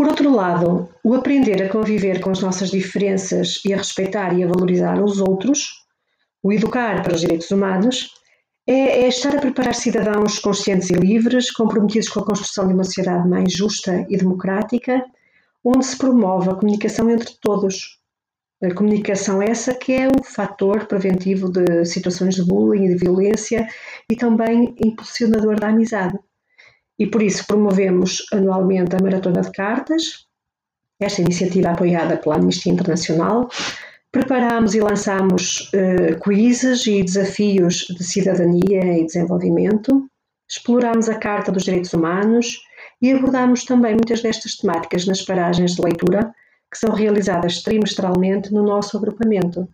Por outro lado, o aprender a conviver com as nossas diferenças e a respeitar e a valorizar os outros, o educar para os direitos humanos, é, é estar a preparar cidadãos conscientes e livres, comprometidos com a construção de uma sociedade mais justa e democrática, onde se promove a comunicação entre todos. A comunicação essa que é um fator preventivo de situações de bullying e de violência e também impulsionador da amizade. E por isso promovemos anualmente a Maratona de Cartas, esta iniciativa apoiada pela Amnistia Internacional, Preparámos e lançámos uh, quizzes e desafios de cidadania e desenvolvimento, explorámos a Carta dos Direitos Humanos e abordámos também muitas destas temáticas nas paragens de leitura que são realizadas trimestralmente no nosso agrupamento.